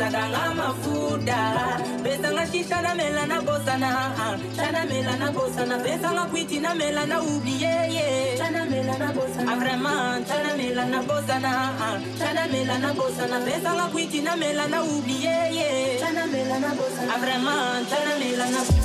sadanga mafuta. Besanga shisha na mela na bosana chana mela na bosana besanga kwiti na mela na ublie ye chana mela na bosana vraiment chana mela na bosana chana mela na bosana besanga kwiti na mela na ublie ye chana mela na bosana vraiment chana mela na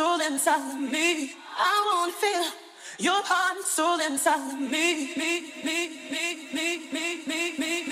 soul inside of me. I wanna feel your heart and soul inside of me, me, me, me, me, me, me, me.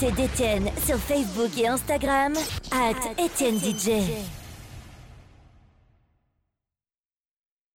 L'actualité d'Étienne sur Facebook et Instagram, at Étienne DJ.